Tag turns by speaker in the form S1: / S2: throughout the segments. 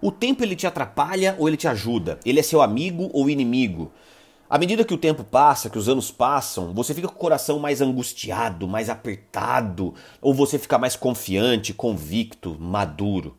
S1: O tempo ele te atrapalha ou ele te ajuda? Ele é seu amigo ou inimigo? À medida que o tempo passa, que os anos passam, você fica com o coração mais angustiado, mais apertado, ou você fica mais confiante, convicto, maduro?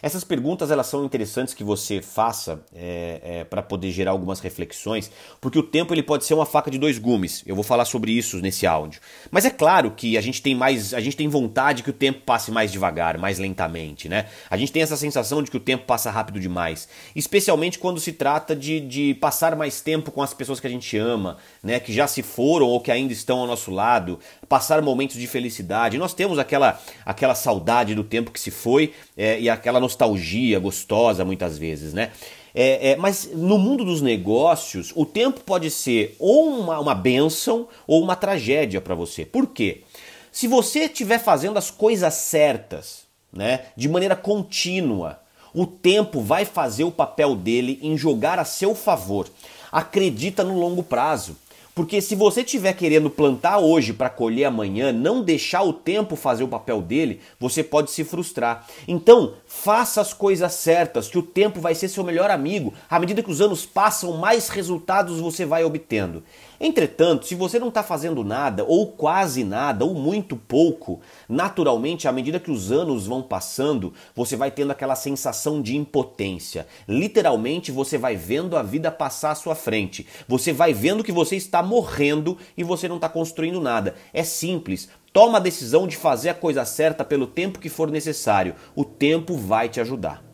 S1: Essas perguntas elas são interessantes que você faça é, é, para poder gerar algumas reflexões, porque o tempo ele pode ser uma faca de dois gumes. Eu vou falar sobre isso nesse áudio. Mas é claro que a gente tem mais, a gente tem vontade que o tempo passe mais devagar, mais lentamente, né? A gente tem essa sensação de que o tempo passa rápido demais, especialmente quando se trata de, de passar mais tempo com as pessoas que a gente ama, né? Que já se foram ou que ainda estão ao nosso lado, passar momentos de felicidade. Nós temos aquela aquela saudade do tempo que se foi é, e aquela nostalgia gostosa muitas vezes, né? É, é, mas no mundo dos negócios, o tempo pode ser ou uma, uma benção ou uma tragédia para você. Por quê? Se você estiver fazendo as coisas certas, né, de maneira contínua, o tempo vai fazer o papel dele em jogar a seu favor. Acredita no longo prazo. Porque se você estiver querendo plantar hoje para colher amanhã, não deixar o tempo fazer o papel dele, você pode se frustrar. Então, faça as coisas certas, que o tempo vai ser seu melhor amigo. À medida que os anos passam, mais resultados você vai obtendo. Entretanto, se você não está fazendo nada, ou quase nada, ou muito pouco, naturalmente, à medida que os anos vão passando, você vai tendo aquela sensação de impotência. Literalmente, você vai vendo a vida passar à sua frente. Você vai vendo que você está morrendo e você não está construindo nada. É simples. Toma a decisão de fazer a coisa certa pelo tempo que for necessário. O tempo vai te ajudar.